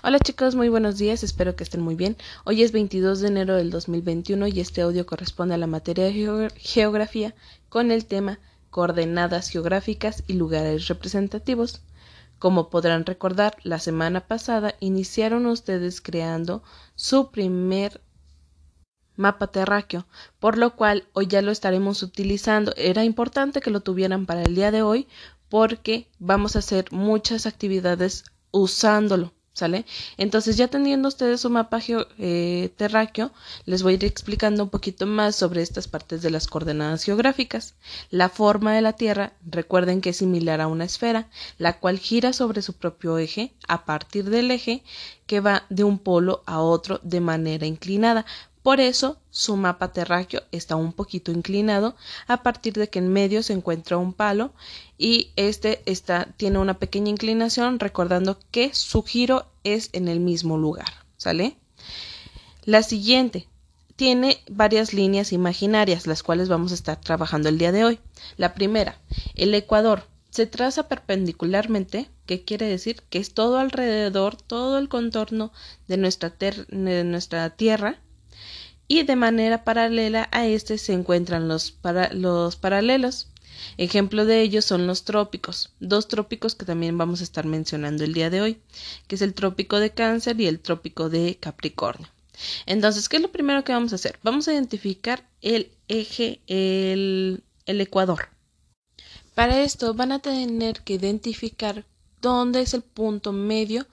Hola chicos, muy buenos días, espero que estén muy bien. Hoy es 22 de enero del 2021 y este audio corresponde a la materia de geografía con el tema coordenadas geográficas y lugares representativos. Como podrán recordar, la semana pasada iniciaron ustedes creando su primer mapa terráqueo, por lo cual hoy ya lo estaremos utilizando. Era importante que lo tuvieran para el día de hoy porque vamos a hacer muchas actividades usándolo. Entonces, ya teniendo ustedes su mapa eh, terráqueo, les voy a ir explicando un poquito más sobre estas partes de las coordenadas geográficas. La forma de la Tierra, recuerden que es similar a una esfera, la cual gira sobre su propio eje a partir del eje que va de un polo a otro de manera inclinada. Por eso su mapa terráqueo está un poquito inclinado a partir de que en medio se encuentra un palo y este está, tiene una pequeña inclinación recordando que su giro es en el mismo lugar. ¿Sale? La siguiente tiene varias líneas imaginarias las cuales vamos a estar trabajando el día de hoy. La primera, el ecuador se traza perpendicularmente, que quiere decir que es todo alrededor, todo el contorno de nuestra, de nuestra Tierra y de manera paralela a este se encuentran los, los paralelos. Ejemplo de ellos son los trópicos, dos trópicos que también vamos a estar mencionando el día de hoy, que es el trópico de Cáncer y el trópico de Capricornio. Entonces, ¿qué es lo primero que vamos a hacer? Vamos a identificar el eje, el, el ecuador. Para esto van a tener que identificar dónde es el punto medio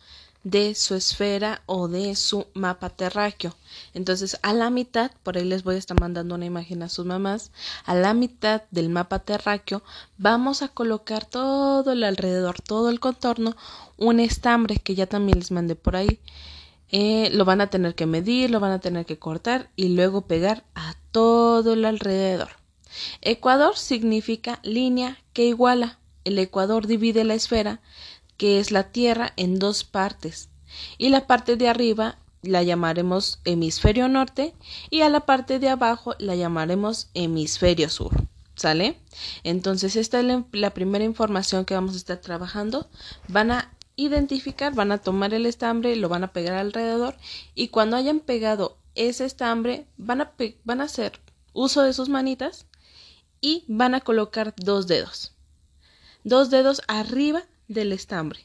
de su esfera o de su mapa terráqueo. Entonces, a la mitad, por ahí les voy a estar mandando una imagen a sus mamás, a la mitad del mapa terráqueo vamos a colocar todo el alrededor, todo el contorno, un estambre que ya también les mandé por ahí. Eh, lo van a tener que medir, lo van a tener que cortar y luego pegar a todo el alrededor. Ecuador significa línea que iguala. El ecuador divide la esfera que es la Tierra, en dos partes. Y la parte de arriba la llamaremos hemisferio norte y a la parte de abajo la llamaremos hemisferio sur. ¿Sale? Entonces, esta es la, primera información que vamos a estar trabajando. Van a identificar, van a tomar el estambre, lo van a pegar alrededor y cuando hayan pegado ese estambre, van a, van a hacer uso de sus manitas y van a colocar dos dedos. Dos dedos arriba del estambre.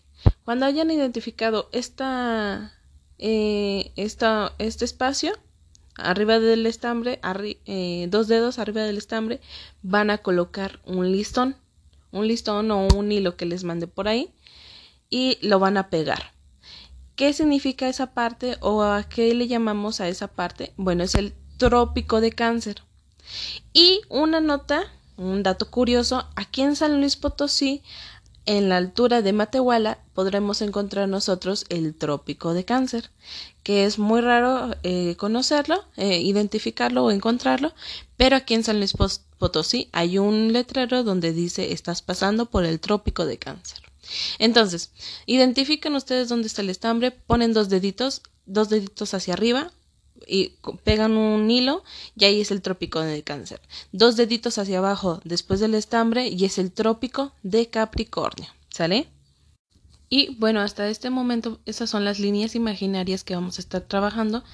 Cuando hayan identificado esta, eh, este espacio, arriba del estambre, eh, dos dedos arriba del estambre, van a colocar un listón, un listón o un hilo que les mande por ahí y lo van a pegar. ¿Qué significa esa parte o a qué le llamamos a esa parte? Bueno, es el trópico de cáncer. Y una nota, un dato curioso, aquí en San Luis Potosí en la altura de Matehuala podremos encontrar nosotros el trópico de cáncer, que es muy raro eh, conocerlo, eh, identificarlo o encontrarlo, pero aquí en San Luis Potosí hay un letrero donde dice estás pasando por el trópico de cáncer. Entonces, identifiquen ustedes dónde está el estambre, ponen dos deditos, dos deditos hacia arriba, y pegan un hilo y ahí es el trópico de cáncer. Dos deditos hacia abajo después del estambre y es el trópico de Capricornio. ¿Sale? Y bueno, hasta este momento esas son las líneas imaginarias que vamos a estar trabajando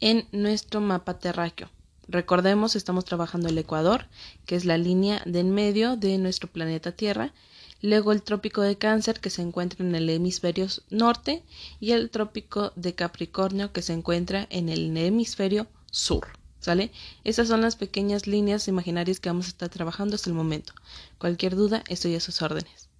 en nuestro mapa terráqueo. Recordemos, estamos trabajando el Ecuador, que es la línea de en medio de nuestro planeta Tierra, luego el trópico de Cáncer que se encuentra en el hemisferio norte y el trópico de Capricornio que se encuentra en el hemisferio sur. ¿Sale? Esas son las pequeñas líneas imaginarias que vamos a estar trabajando hasta el momento. Cualquier duda, estoy a sus órdenes.